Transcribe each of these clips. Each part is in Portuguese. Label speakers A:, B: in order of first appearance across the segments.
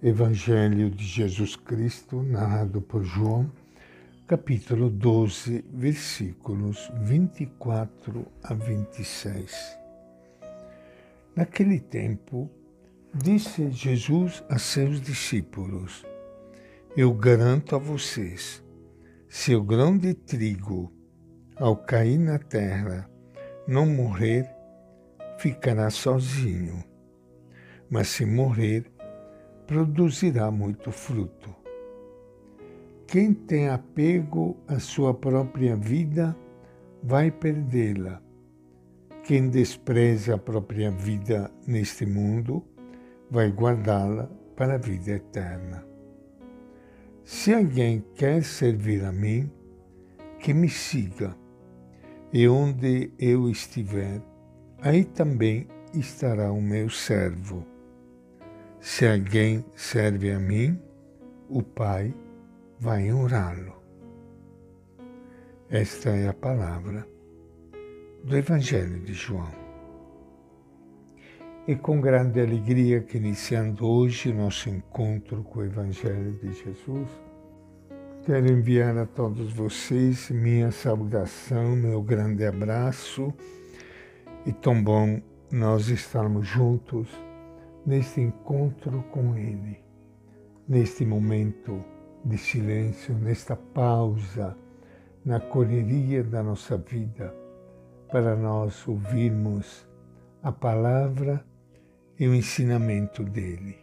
A: Evangelho de Jesus Cristo, narrado por João, capítulo 12, versículos 24 a 26. Naquele tempo, disse Jesus a seus discípulos: Eu garanto a vocês, se o grão de trigo, ao cair na terra, não morrer, ficará sozinho. Mas se morrer, produzirá muito fruto. Quem tem apego à sua própria vida vai perdê-la. Quem despreza a própria vida neste mundo vai guardá-la para a vida eterna. Se alguém quer servir a mim, que me siga, e onde eu estiver, aí também estará o meu servo. Se alguém serve a mim, o Pai vai honrá-lo. Esta é a palavra do Evangelho de João. E com grande alegria que iniciando hoje nosso encontro com o Evangelho de Jesus, quero enviar a todos vocês minha saudação, meu grande abraço e tão bom nós estarmos juntos neste encontro com Ele, neste momento de silêncio, nesta pausa na correria da nossa vida, para nós ouvirmos a palavra e o ensinamento dele,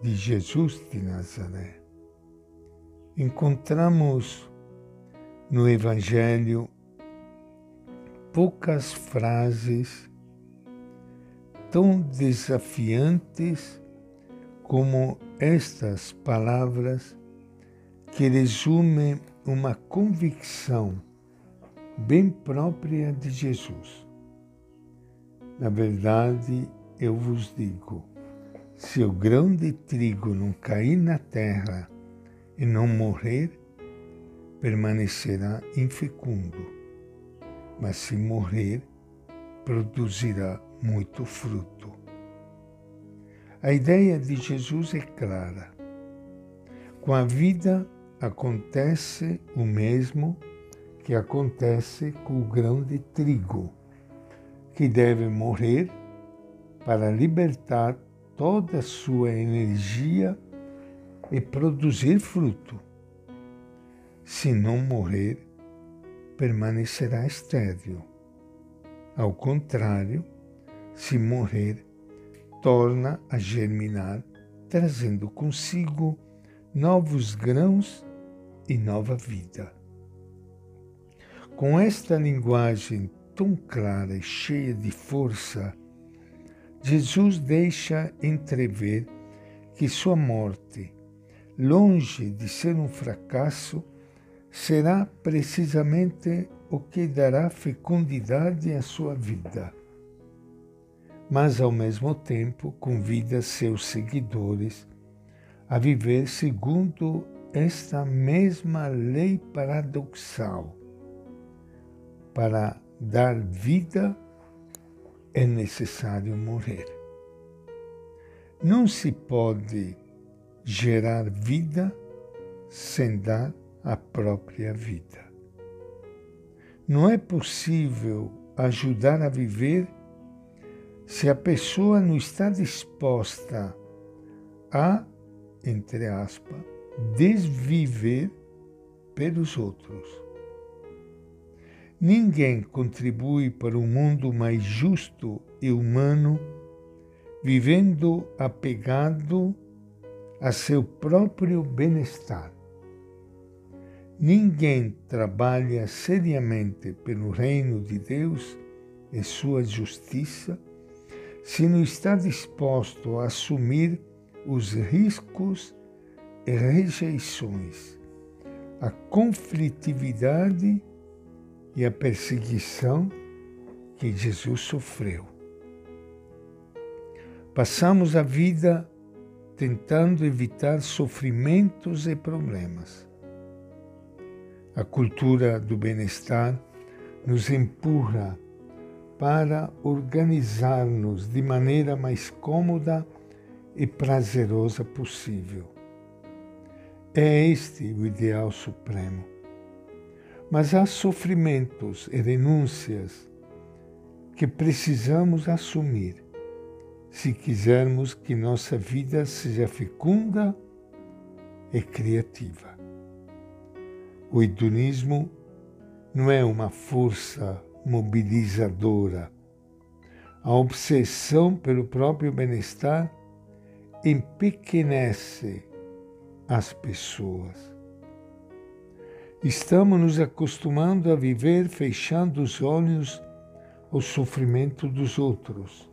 A: de Jesus de Nazaré. Encontramos no Evangelho poucas frases tão desafiantes como estas palavras que resumem uma convicção bem própria de Jesus. Na verdade, eu vos digo: se o grão de trigo não cair na terra e não morrer, permanecerá infecundo, mas se morrer, produzirá muito fruto. A ideia de Jesus é clara. Com a vida acontece o mesmo que acontece com o grão de trigo, que deve morrer para libertar toda a sua energia e produzir fruto. Se não morrer, permanecerá estéril. Ao contrário, se morrer, torna a germinar, trazendo consigo novos grãos e nova vida. Com esta linguagem tão clara e cheia de força, Jesus deixa entrever que sua morte, longe de ser um fracasso, será precisamente o que dará fecundidade à sua vida mas ao mesmo tempo convida seus seguidores a viver segundo esta mesma lei paradoxal. Para dar vida é necessário morrer. Não se pode gerar vida sem dar a própria vida. Não é possível ajudar a viver se a pessoa não está disposta a, entre aspas, desviver pelos outros. Ninguém contribui para um mundo mais justo e humano vivendo apegado a seu próprio bem-estar. Ninguém trabalha seriamente pelo reino de Deus e sua justiça se não está disposto a assumir os riscos e rejeições, a conflitividade e a perseguição que Jesus sofreu. Passamos a vida tentando evitar sofrimentos e problemas. A cultura do bem-estar nos empurra para organizar-nos de maneira mais cômoda e prazerosa possível. É este o ideal supremo. Mas há sofrimentos e renúncias que precisamos assumir se quisermos que nossa vida seja fecunda e criativa. O hedonismo não é uma força mobilizadora. A obsessão pelo próprio bem-estar empequenece as pessoas. Estamos nos acostumando a viver fechando os olhos ao sofrimento dos outros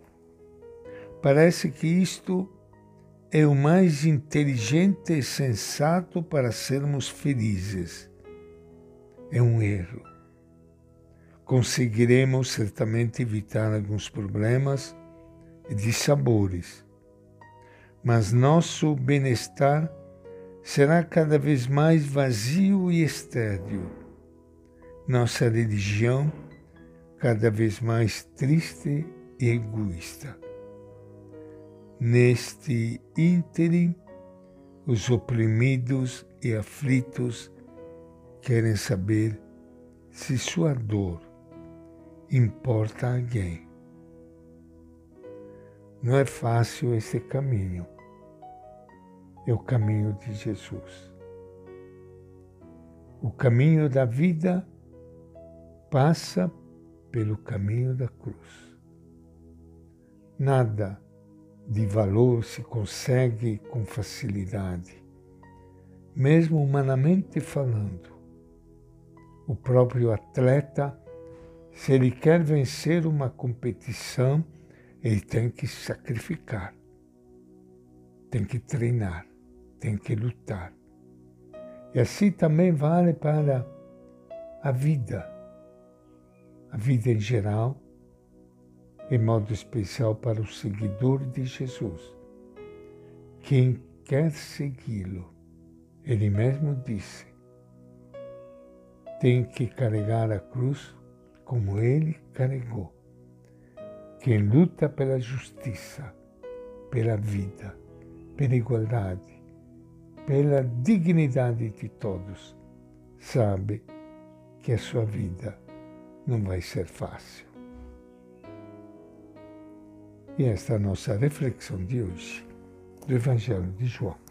A: Parece que isto é o mais inteligente e sensato para sermos felizes. É um erro. Conseguiremos certamente evitar alguns problemas e dissabores, mas nosso bem-estar será cada vez mais vazio e estéril. Nossa religião cada vez mais triste e egoísta. Neste ínterim, os oprimidos e aflitos querem saber se sua dor importa a alguém. Não é fácil esse caminho. É o caminho de Jesus. O caminho da vida passa pelo caminho da cruz. Nada de valor se consegue com facilidade, mesmo humanamente falando. O próprio atleta, se ele quer vencer uma competição, ele tem que sacrificar, tem que treinar, tem que lutar. E assim também vale para a vida, a vida em geral em modo especial para o seguidor de Jesus. Quem quer segui-lo, ele mesmo disse, tem que carregar a cruz como ele carregou. Quem luta pela justiça, pela vida, pela igualdade, pela dignidade de todos, sabe que a sua vida não vai ser fácil. E esta é a nossa reflexão de hoje do Evangelho de João.